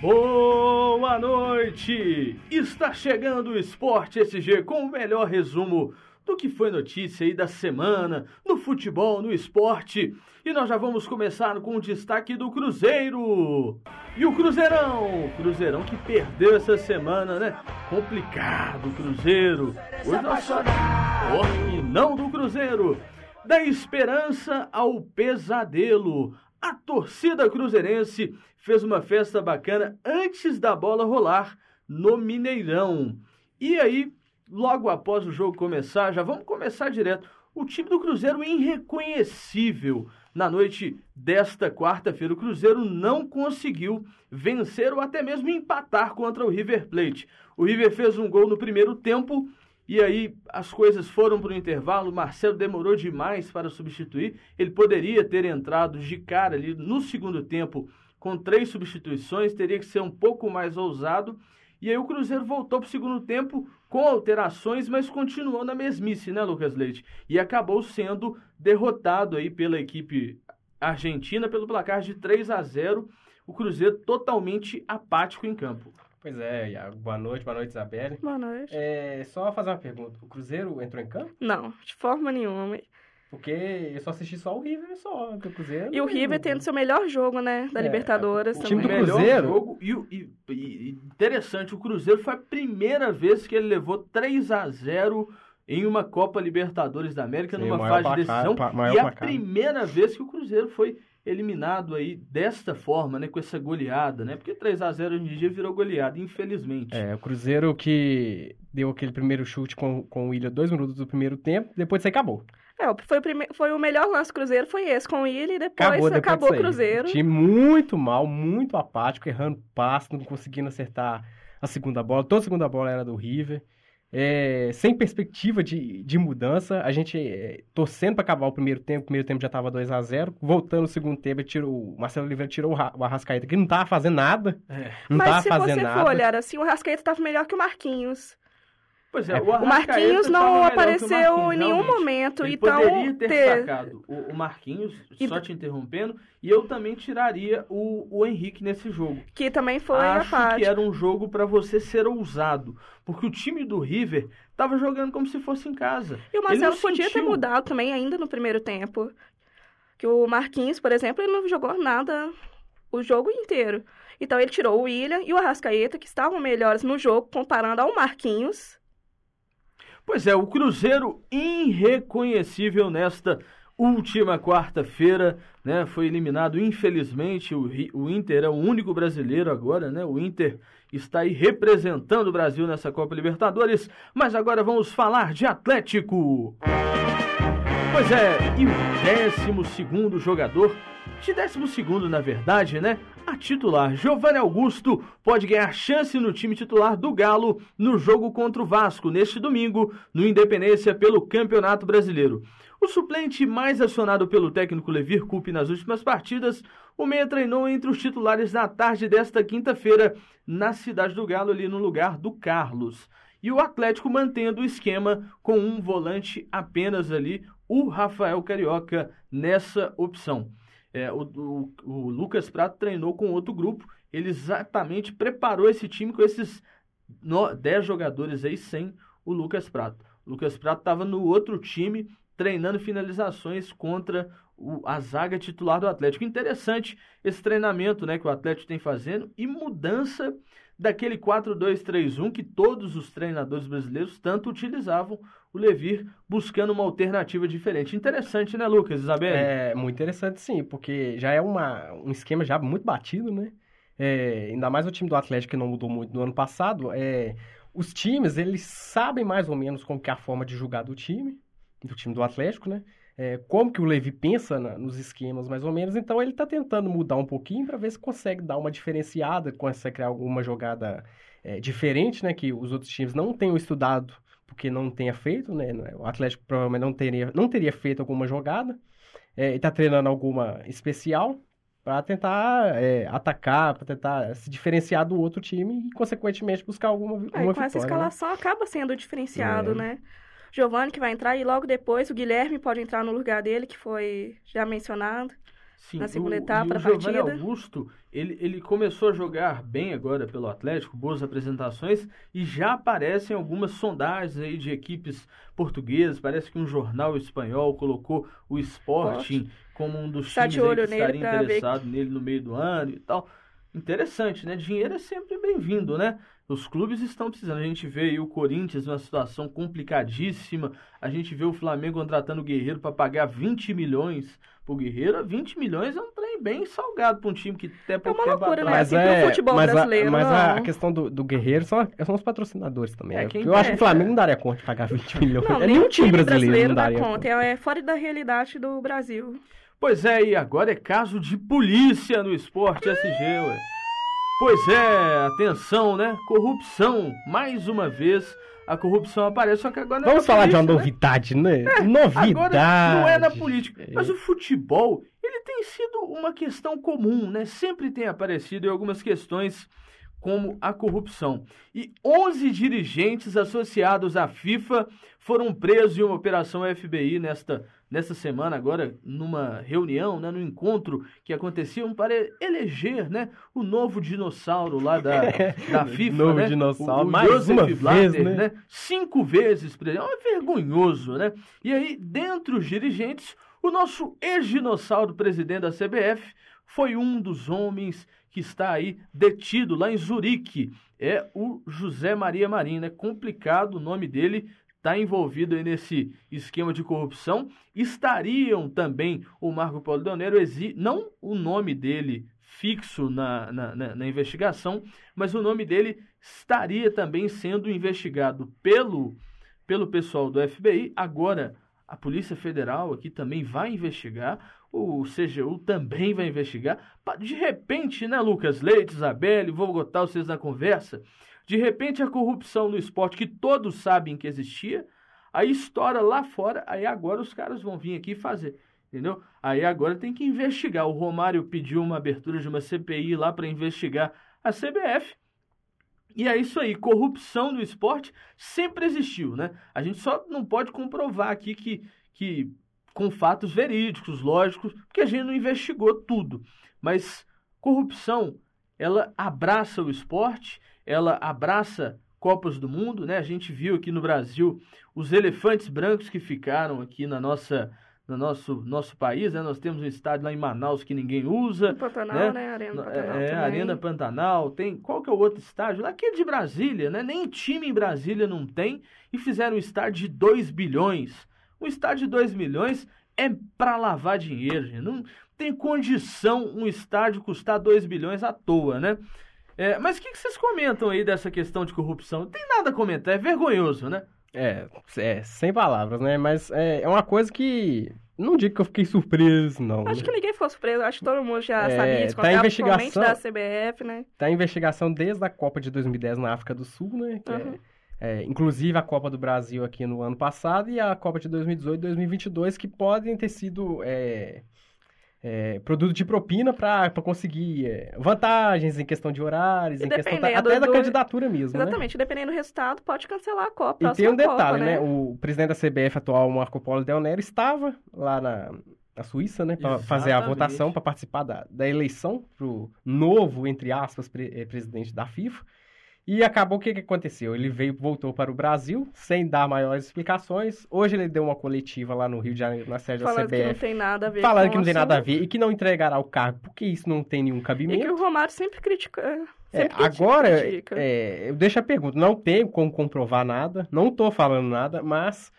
Boa noite! Está chegando o Esporte SG com o melhor resumo do que foi notícia aí da semana, no futebol, no esporte. E nós já vamos começar com o destaque do Cruzeiro. E o Cruzeirão, Cruzeirão que perdeu essa semana, né? Complicado, Cruzeiro. Hoje nós. Oh, e não do Cruzeiro. Da esperança ao pesadelo. A torcida cruzeirense fez uma festa bacana antes da bola rolar no Mineirão. E aí, logo após o jogo começar, já vamos começar direto. O time do Cruzeiro irreconhecível. Na noite desta quarta-feira, o Cruzeiro não conseguiu vencer ou até mesmo empatar contra o River Plate. O River fez um gol no primeiro tempo e aí as coisas foram para o intervalo. O Marcelo demorou demais para substituir. Ele poderia ter entrado de cara ali no segundo tempo com três substituições, teria que ser um pouco mais ousado. E aí o Cruzeiro voltou para o segundo tempo com alterações, mas continuou na mesmice, né, Lucas Leite? E acabou sendo derrotado aí pela equipe argentina pelo placar de 3 a 0. O Cruzeiro totalmente apático em campo. Pois é, Iago. Boa noite, boa noite, Isabelle. Boa noite. É, só fazer uma pergunta. O Cruzeiro entrou em campo? Não, de forma nenhuma. Porque eu só assisti só o River só, o Cruzeiro. E o River tendo seu melhor jogo, né? Da É, Libertadores o também. time do melhor Cruzeiro? jogo e, e- e- interessante, o Cruzeiro foi a primeira vez que ele levou 3 a 0 em uma Copa Libertadores da América, Sim, numa fase de decisão. maior E a placar. primeira vez que o Cruzeiro foi eliminado aí desta forma, né? Com essa goleada, né? Porque 3 a 0 hoje em dia virou goleada, infelizmente. É, o Cruzeiro que deu aquele primeiro chute com, com o Willian dois minutos do primeiro tempo, depois isso aí acabou. É, foi, o foi o melhor lance do Cruzeiro, foi esse com ele, e depois Acabou, acabou, depois disso o. Cruzeiro. Time muito mal, muito apático, errando passe, não conseguindo acertar a segunda bola. Toda a segunda bola era do River. É, sem perspectiva de, de mudança, a gente é, torcendo para acabar o primeiro tempo, o primeiro tempo já estava 2 a 0 voltando no segundo tempo, tirou, o Marcelo Oliveira tirou o, Ra- o Arrascaeta, que não tava fazendo nada, É. não Mas tava se fazendo você nada. for olhar assim, o Rascaeta estava melhor que o Marquinhos. Pois é, É, o, O Marquinhos não apareceu em nenhum momento, Ele então poderia ter, ter- sacado o, o Marquinhos, E- só te interrompendo, e eu também tiraria o, o Henrique nesse jogo. que também foi Acho apático. que era um jogo para você ser ousado, porque o time do River tava jogando como se fosse em casa. E o Ele Marcelo podia ter sentiu. mudado também ainda no primeiro tempo. Que o Marquinhos, por exemplo, ele não jogou nada o jogo inteiro. Então ele tirou o William e o Arrascaeta, que estavam melhores no jogo, comparando ao Marquinhos. Pois é, o Cruzeiro irreconhecível nesta última quarta-feira, né? Foi eliminado, infelizmente, o, o Inter é o único brasileiro agora, né? O Inter está aí representando o Brasil nessa Copa Libertadores, mas agora vamos falar de Atlético. Pois é, e o décimo segundo jogador, de décimo segundo na verdade, né? A titular, Giovanni Augusto, pode ganhar chance no time titular do Galo no jogo contra o Vasco neste domingo, no Independência pelo Campeonato Brasileiro. O suplente mais acionado pelo técnico Levir Coupe nas últimas partidas, o meia treinou entre os titulares na tarde desta quinta-feira na cidade do Galo, ali no lugar do Carlos. E o Atlético mantendo o esquema com um volante apenas ali, o Rafael Carioca, nessa opção. É, o, o- o Lucas Prato treinou com outro grupo, ele exatamente preparou esse time com esses no- 10 jogadores aí sem o Lucas Prato. O Lucas Prato estava no outro time treinando finalizações contra o- a zaga titular do Atlético. Interessante esse treinamento né, que o Atlético tem fazendo e mudança daquele 4-2-3-1 que todos os treinadores brasileiros tanto utilizavam, o Levir buscando uma alternativa diferente. Interessante, né, Lucas, Isabel? É muito interessante, sim, porque já é uma, um esquema já muito batido, né? É, ainda mais o time do Atlético que não mudou muito no ano passado. É, os times, eles sabem mais ou menos como que é a forma de jogar do time, do time do Atlético, né? É, como que o Levi pensa na- nos esquemas, mais ou menos. Então ele tá tentando mudar um pouquinho para ver se consegue dar uma diferenciada, consegue criar alguma jogada é, diferente, né? Que os outros times não tenham estudado porque não tenha feito, né? O Atlético provavelmente não teria, não teria feito alguma jogada. É, e tá treinando alguma especial para tentar é, atacar, para tentar se diferenciar do outro time e, consequentemente, buscar alguma, vi- Aí alguma com essa vitória. né? escalação acaba sendo diferenciado, É. né? Giovanni que vai entrar e logo depois o Guilherme pode entrar no lugar dele, que foi já mencionado. Sim, na segunda o, etapa da o Giovanni partida. Augusto, ele, ele começou a jogar bem agora pelo Atlético, boas apresentações, e já aparecem algumas sondagens aí de equipes portuguesas. Parece que um jornal espanhol colocou o Sporting como um dos Tá times que estaria ver interessado nele no meio do ano e tal. Interessante, né? Dinheiro é sempre bem-vindo, né? Os clubes estão precisando. A gente vê aí o Corinthians numa situação complicadíssima. A gente vê o Flamengo contratando o Guerreiro para pagar 20 milhões pro Guerreiro. 20 milhões é um trem bem salgado para um time que até pouco uma tempo loucura, né? Mas, assim, pro é, futebol mas, brasileiro, a, mas a não. questão do, do Guerreiro são, são os patrocinadores também. É, né? quem Porque eu acho que o. Flamengo não daria conta de pagar 20 milhões. Não, é nenhum nenhum time brasileiro, não dá daria conta. É fora da realidade do Brasil. Pois é, e agora é caso de polícia no esporte SG, ué. Pois é, atenção, né? Corrupção, mais uma vez, a corrupção aparece, só que agora não é Vamos na falar de uma né? novidade, né? novidade. Agora não é na política, mas o futebol, ele tem sido uma questão comum, né? Sempre tem aparecido em algumas questões como a corrupção. E 11 dirigentes associados à FIFA foram presos em uma operação FBI nesta, nesta semana, agora, numa reunião, né, no encontro que acontecia para eleger né, o novo dinossauro lá da, da FIFA. Novo né? dinossauro, o, o mais Joseph uma vez, Blatter, né? Cinco vezes presidente. É vergonhoso, né? E aí, dentre os dirigentes, o nosso ex-dinossauro presidente da CBF foi um dos homens que está aí detido lá em Zurique. É o José Maria Marinho, né? Complicado o nome dele, está envolvido aí nesse esquema de corrupção. Estariam também o Marco Nero, exi- não o nome dele fixo na, na, na- na investigação, mas o nome dele estaria também sendo investigado pelo, pelo pessoal do FBI. Agora, a Polícia Federal aqui também vai investigar, o CGU também vai investigar. De repente, né, Lucas Leite, Isabelle, vou botar vocês na conversa. De repente, a corrupção no esporte, que todos sabem que existia, aí estoura lá fora, aí agora os caras vão vir aqui fazer. Entendeu? Aí agora tem que investigar. O Romário pediu uma abertura de uma CPI lá para investigar a CBF. E é isso aí, corrupção no esporte sempre existiu, né? A gente só não pode comprovar aqui que, que com fatos verídicos, lógicos, porque a gente não investigou tudo. Mas corrupção, ela abraça o esporte, ela abraça Copas do Mundo, né? A gente viu aqui no Brasil os elefantes brancos que ficaram aqui na nossa no nosso, nosso país, né? Nós temos um estádio lá em Manaus que ninguém usa, No Pantanal, né? né? Arena Pantanal É, também. Arena Pantanal, tem. Qual que é o outro estádio? Lá Aquele de Brasília, né? Nem time em Brasília não tem. E fizeram um estádio de 2 bilhões. Um estádio de 2 milhões é pra lavar dinheiro, gente. Não tem condição um estádio custar 2 bilhões à toa, né? É, mas o que, que vocês comentam aí dessa questão de corrupção? Não tem nada a comentar, é vergonhoso, né? É, é, sem palavras, né? Mas é, é uma coisa que. Não digo que eu fiquei surpreso, não. Acho né? que ninguém ficou surpreso. Acho que todo mundo já É, sabia tá desconfiava, em principalmente investigação. da CBF, né? Tá em investigação desde a Copa de 2010 na África do Sul, né? Que é- Uhum. é, inclusive a Copa do Brasil aqui no ano passado e a Copa de 2018 e 2022, que podem ter sido é, produto de propina para conseguir é, vantagens em questão de horários, E em questão da- até da do- candidatura mesmo, né? Exatamente. Dependendo do resultado, pode cancelar a Copa. E tem um detalhe, Copa, né? O presidente da CBF atual, Marco Polo Del Nero, estava lá na, na Suíça, né? Para fazer a votação, para participar da, da eleição pro novo, entre aspas, pre- eh, presidente da FIFA. E acabou o que, que aconteceu? Ele veio, voltou para o Brasil, sem dar maiores explicações. Hoje ele deu uma coletiva lá no Rio de Janeiro, na sede da Falando que não CBF, tem nada a ver falando com que não tem nada a ver e que não entregará o cargo, porque isso não tem nenhum E cabimento. que o Romário sempre critica. É, Sempre critica, agora, critica. é, eu deixo a pergunta, não tenho como comprovar nada, não tô falando nada, mas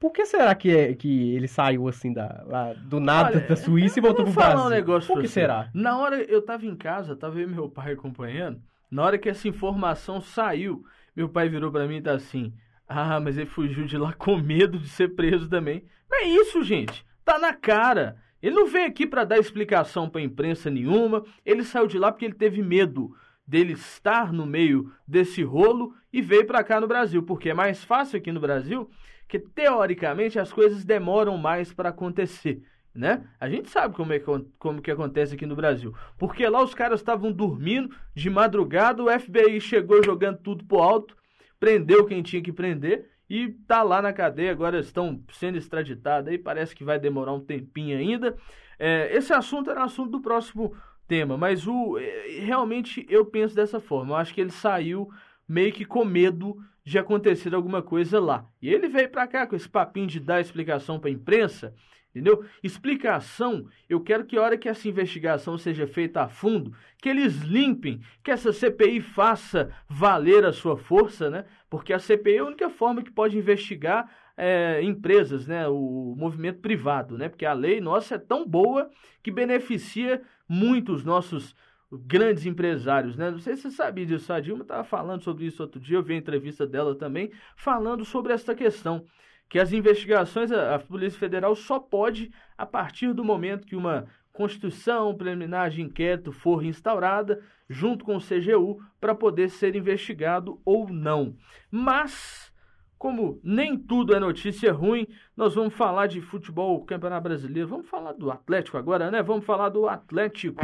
por que será que, é- que ele saiu assim da, lá do nada Olha, da Suíça e voltou pro vou falar Brasil? um negócio por que será? Na hora eu tava em casa, tava eu e meu pai acompanhando. Na hora que essa informação saiu, meu pai virou pra mim e tá assim: "Ah, mas ele fugiu de lá com medo de ser preso também". Não é isso, gente. Tá na cara. Ele não veio aqui pra dar explicação pra imprensa nenhuma. Ele saiu de lá porque ele teve medo dele estar no meio desse rolo e veio pra cá no Brasil, porque é mais fácil aqui no Brasil, que teoricamente as coisas demoram mais pra acontecer né? A gente sabe como, é, como que acontece aqui no Brasil. Porque lá os caras estavam dormindo de madrugada, o FBI chegou jogando tudo pro alto, prendeu quem tinha que prender e tá lá na cadeia. Agora estão sendo extraditados aí, parece que vai demorar um tempinho ainda. É, esse assunto era assunto do próximo tema, mas o é, realmente eu penso dessa forma. Eu acho que ele saiu meio que com medo de acontecer alguma coisa lá. E ele veio para cá com esse papinho de dar explicação para imprensa, entendeu? Explicação, eu quero que a hora que essa investigação seja feita a fundo, que eles limpem, que essa CPI faça valer a sua força, né? Porque a CPI é a única forma que pode investigar é, empresas, né? O movimento privado, né? Porque a lei nossa é tão boa que beneficia muito os nossos grandes empresários, né? Não sei se você sabia disso, a Dilma estava falando sobre isso outro dia, eu vi a entrevista dela também, falando sobre essa questão, que as investigações, a, a Polícia Federal só pode, a partir do momento que uma Constituição preliminar de inquérito for instaurada, junto com o CGU, para poder ser investigado ou não. Mas, como nem tudo é notícia ruim, nós vamos falar de futebol, Campeonato Brasileiro, vamos falar do Atlético agora, né? Vamos falar do Atlético.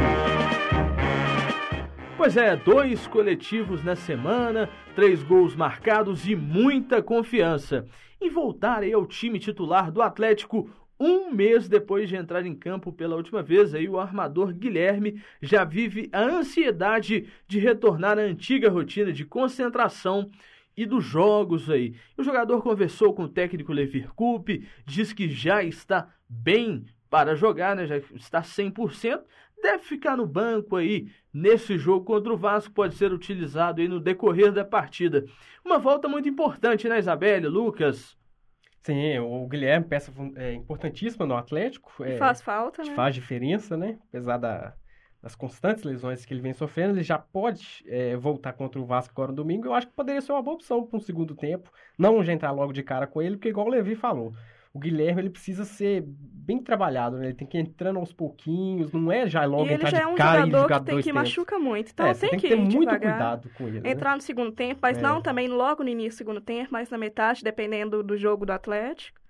Pois é, dois coletivos na semana, três gols marcados e muita confiança. Em voltar aí ao time titular do Atlético um mês depois de entrar em campo pela última vez, aí o armador Guilherme já vive a ansiedade de retornar à antiga rotina de concentração e dos jogos aí. O jogador conversou com o técnico Levir Coupe, diz que já está bem para jogar, né? Já está 100%, deve ficar no banco aí nesse jogo contra o Vasco, pode ser utilizado aí no decorrer da partida. Uma volta muito importante, né, Isabelle, Lucas? Sim, o Guilherme, peça é, importantíssima no Atlético. É, faz falta, né? Faz diferença, né? Apesar da, das constantes lesões que ele vem sofrendo, ele já pode é, voltar contra o Vasco agora no domingo. Eu acho que poderia ser uma boa opção para um segundo tempo. Não já entrar logo de cara com ele, porque igual o Levi falou, o Guilherme ele precisa ser bem trabalhado, né? Ele tem que ir entrando aos pouquinhos, não é já logo e entrar ele já de é um cara jogador e jogar que tem que tempos. machuca muito, então é, tem, tem que que ter muito devagar. cuidado com ele. né? Entrar no segundo tempo, mas É. não também logo no início do segundo tempo, mas na metade, dependendo do jogo do Atlético.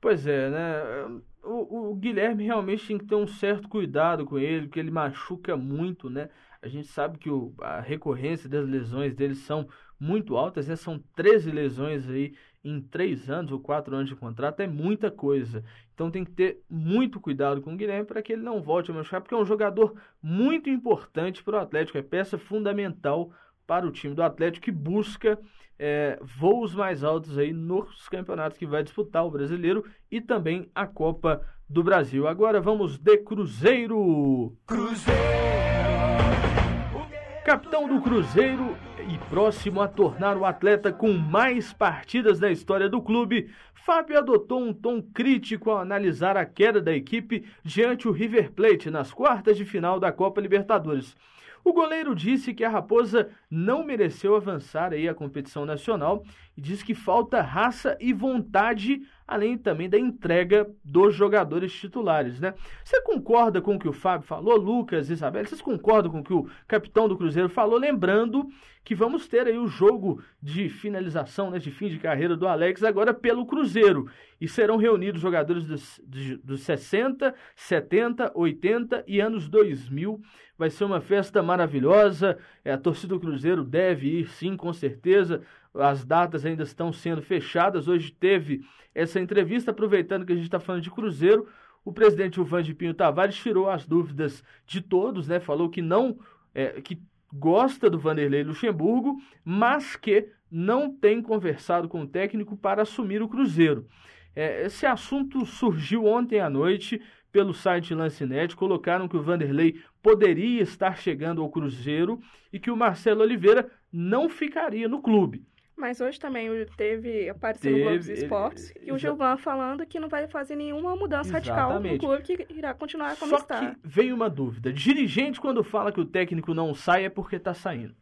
Pois é, né? O, o Guilherme realmente tem que ter um certo cuidado com ele, porque ele machuca muito, né? A gente sabe que o, a recorrência das lesões dele são muito altas, né? São 13 lesões aí em 3 anos ou 4 anos de contrato, é muita coisa. Então tem que ter muito cuidado com o Guilherme para que ele não volte a machucar, porque é um jogador muito importante para o Atlético, é peça fundamental para o time do Atlético que busca é, voos mais altos aí nos campeonatos que vai disputar o brasileiro e também a Copa do Brasil. Agora vamos de Cruzeiro. Capitão do Cruzeiro e próximo a tornar o atleta com mais partidas da história do clube, Fábio adotou um tom crítico ao analisar a queda da equipe diante o River Plate nas quartas de final da Copa Libertadores. O goleiro disse que a Raposa não mereceu avançar aí a competição nacional e diz que falta raça e vontade, além também da entrega dos jogadores titulares, né? Você concorda com o que o Fábio falou, Lucas, Isabel? Vocês concordam com o que o capitão do Cruzeiro falou? Lembrando que vamos ter aí o jogo de finalização, né, de fim de carreira do Alex agora pelo Cruzeiro. E serão reunidos jogadores dos, dos 60, 70, 80 e anos 2000. Vai ser uma festa maravilhosa. É, a torcida do Cruzeiro deve ir, sim, com certeza. As datas ainda estão sendo fechadas. Hoje teve essa entrevista, aproveitando que a gente está falando de Cruzeiro. O presidente Ivan de Pinho Tavares tirou as dúvidas de todos, né? Falou que não, é, que gosta do Vanderlei Luxemburgo, mas que não tem conversado com o técnico para assumir o Cruzeiro. É, esse assunto surgiu ontem à noite pelo site Lancinete, colocaram que o Vanderlei poderia estar chegando ao Cruzeiro e que o Marcelo Oliveira não ficaria no clube. Mas hoje também teve, apareceu no Globo dos Teve, ele- Esportes, e o Gilvan falando que não vai fazer nenhuma mudança radical no clube, que irá continuar como Só está. que veio uma dúvida. Dirigente, quando fala que o técnico não sai, é porque está saindo.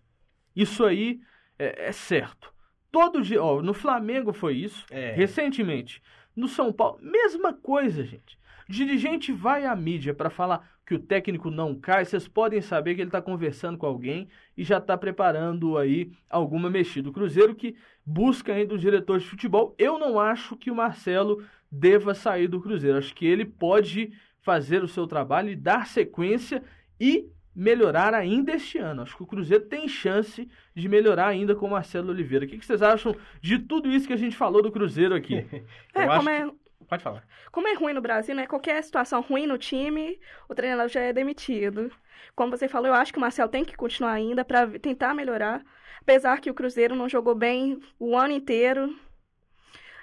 Isso aí é, é certo. Todo dia, ó, no Flamengo foi isso, É. recentemente. No São Paulo, mesma coisa, gente. O dirigente vai à mídia para falar que o técnico não cai, vocês podem saber que ele está conversando com alguém e já está preparando aí alguma mexida. O Cruzeiro que busca ainda um diretor de futebol. Eu não acho que o Marcelo deva sair do Cruzeiro. Acho que ele pode fazer o seu trabalho e dar sequência e melhorar ainda este ano. Acho que o Cruzeiro tem chance de melhorar ainda com o Marcelo Oliveira. O que que vocês acham de tudo isso que a gente falou do Cruzeiro aqui? É, Eu acho como é Pode falar. Como é ruim no Brasil, né? Qualquer situação ruim no time, o treinador já é demitido. Como você falou, eu acho que o Marcel tem que continuar ainda para tentar melhorar. Apesar que o Cruzeiro não jogou bem o ano inteiro.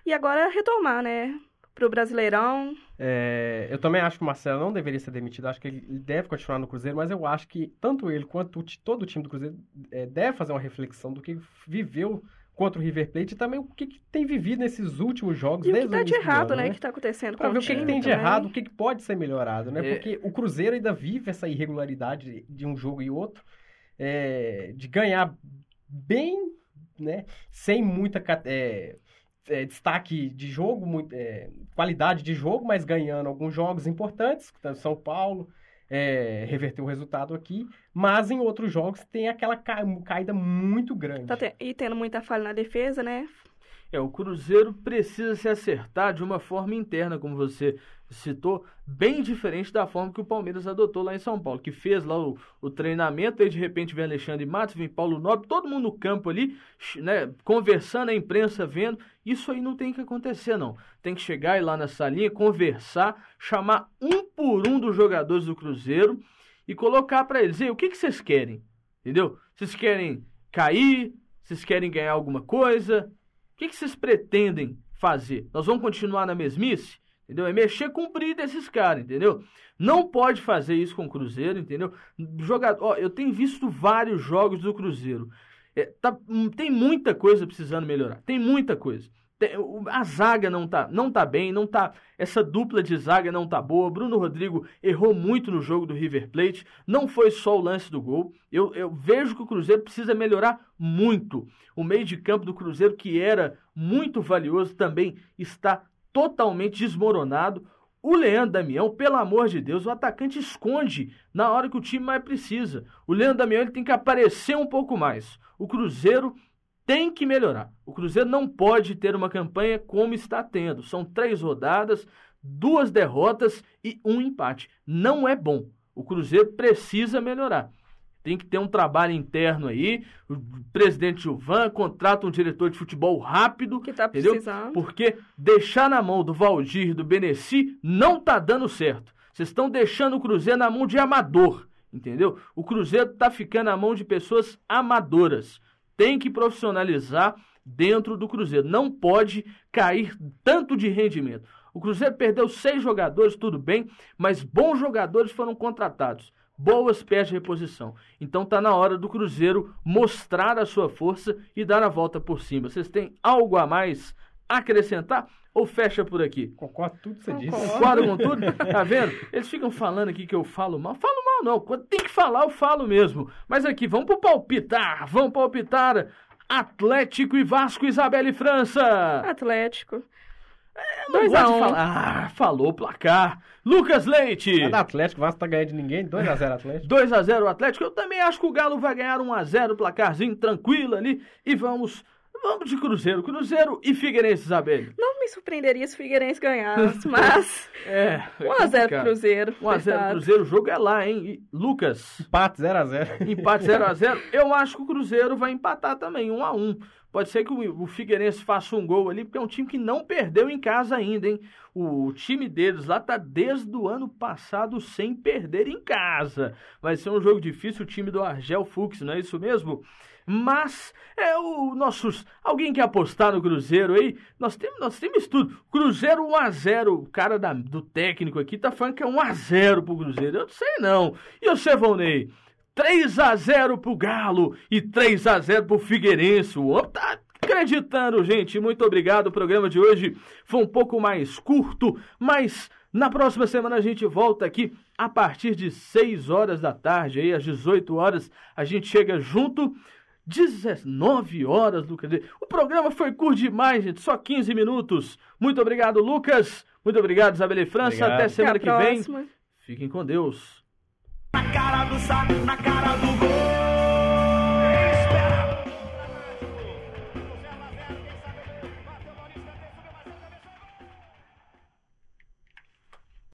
E agora retomar, né? Pro Brasileirão. É, eu também acho que o Marcelo não deveria ser demitido. Acho que ele deve continuar no Cruzeiro, mas eu acho que tanto ele quanto todo o time do Cruzeiro é, deve fazer uma reflexão do que viveu contra o River Plate e também o que, que tem vivido nesses últimos jogos. E o que tá de errado, ano, né? Que tá acontecendo Pra com ver o o que, que tem de também. errado, o que, que pode ser melhorado, né? É. Porque o Cruzeiro ainda vive essa irregularidade de um jogo e outro, é, de ganhar bem, né? Sem muita é, é, destaque de jogo, muito, é, qualidade de jogo, mas ganhando alguns jogos importantes, tanto São Paulo. É, reverteu o resultado aqui, mas em outros jogos tem aquela ca- caída muito grande. Tá te- E tendo muita falha na defesa, né? É, o Cruzeiro precisa se acertar de uma forma interna, como você citou, bem diferente da forma que o Palmeiras adotou lá em São Paulo, que fez lá o, o treinamento, aí de repente vem Alexandre Matos, vem Paulo Nobre, todo mundo no campo ali, né, conversando, a imprensa vendo. Isso aí não tem que acontecer, não. Tem que chegar e lá na salinha, conversar, chamar um por um dos jogadores do Cruzeiro e colocar para eles, Ei, o que, que vocês querem? Entendeu? Vocês querem cair? Vocês querem ganhar alguma coisa? O que, que vocês pretendem fazer? Nós vamos continuar na mesmice? Entendeu? É mexer com o brilho desses caras, entendeu? Não pode fazer isso com o Cruzeiro, entendeu? Jogador, ó, eu tenho visto vários jogos do Cruzeiro. É, tá- hum, tem muita coisa precisando melhorar. Tem muita coisa. A zaga não tá, não tá bem, não tá. Essa dupla de zaga não tá boa. Bruno Rodrigo errou muito no jogo do River Plate. Não foi só o lance do gol. Eu, eu vejo que o Cruzeiro precisa melhorar muito. O meio de campo do Cruzeiro, que era muito valioso, também está totalmente desmoronado. O Leandro Damião, pelo amor de Deus, o atacante esconde na hora que o time mais precisa. O Leandro Damião ele tem que aparecer um pouco mais. O Cruzeiro tem que melhorar. O Cruzeiro não pode ter uma campanha como está tendo. São três rodadas, duas derrotas e um empate. Não é bom. O Cruzeiro precisa melhorar. Tem que ter um trabalho interno aí. O presidente Gilvan contrata um diretor de futebol rápido. Que tá Entendeu? precisando. Porque deixar na mão do Valdir e do Beneci não tá dando certo. Vocês estão deixando o Cruzeiro na mão de amador, entendeu? O Cruzeiro tá ficando na mão de pessoas amadoras. Tem que profissionalizar dentro do Cruzeiro. Não pode cair tanto de rendimento. O Cruzeiro perdeu seis jogadores, tudo bem, mas bons jogadores foram contratados. Boas peças de reposição. Então tá na hora do Cruzeiro mostrar a sua força e dar a volta por cima. Vocês têm algo a mais acrescentar ou fecha por aqui? Concordo com tudo que você disse. Concordo. Com tudo? Tá vendo? Eles ficam falando aqui que eu falo mal. Falo mal não. Quando tem que falar, eu falo mesmo. Mas aqui, vamos pro palpitar. Vamos palpitar. Atlético e Vasco, Isabela e França. Atlético. Eu não 2 a 1. falar. Ah, falou o placar. Lucas Leite. É Atlético, o Vasco tá ganhando de ninguém, 2x0 Atlético. 2 a 0 o Atlético. Eu também acho que o Galo vai ganhar 1 a 0 placarzinho tranquilo ali. E vamos, vamos de Cruzeiro. Cruzeiro e Figueirense, Isabelle. Não me surpreenderia se o Figueirense ganhasse, mas É. 1x0 pro Cruzeiro. 1 a 0 coitado. Cruzeiro. O jogo é lá, hein? E Lucas. Empate 0x0. Empate 0 a 0 Eu acho que o Cruzeiro vai empatar também, 1 a 1 Pode ser que o o Figueirense faça um gol ali, porque é um time que não perdeu em casa ainda, hein? O time deles lá tá desde o ano passado sem perder em casa. Vai ser um jogo difícil, o time do Argel Fux, não é isso mesmo? Mas é o nossos. Alguém quer apostar no Cruzeiro aí? Nós temos, nós temos tudo. Cruzeiro 1x0. O cara da- do técnico aqui tá falando que é 1x0 pro Cruzeiro. Eu não sei não. E você, Valnei? 3 a 0 pro Galo e 3 a 0 pro Figueirense. O homem tá acreditando, gente. Muito obrigado. O programa de hoje foi um pouco mais curto, mas na próxima semana a gente volta aqui a partir de 6 horas da tarde, aí às 18 horas a gente chega junto. 19 horas, Lucas. O programa foi curto demais, gente. Só 15 minutos. Muito obrigado, Lucas. Muito obrigado, Isabela e França. Obrigado. Até Até semana a que vem. próxima. Fiquem com Deus. Na cara do saco, na cara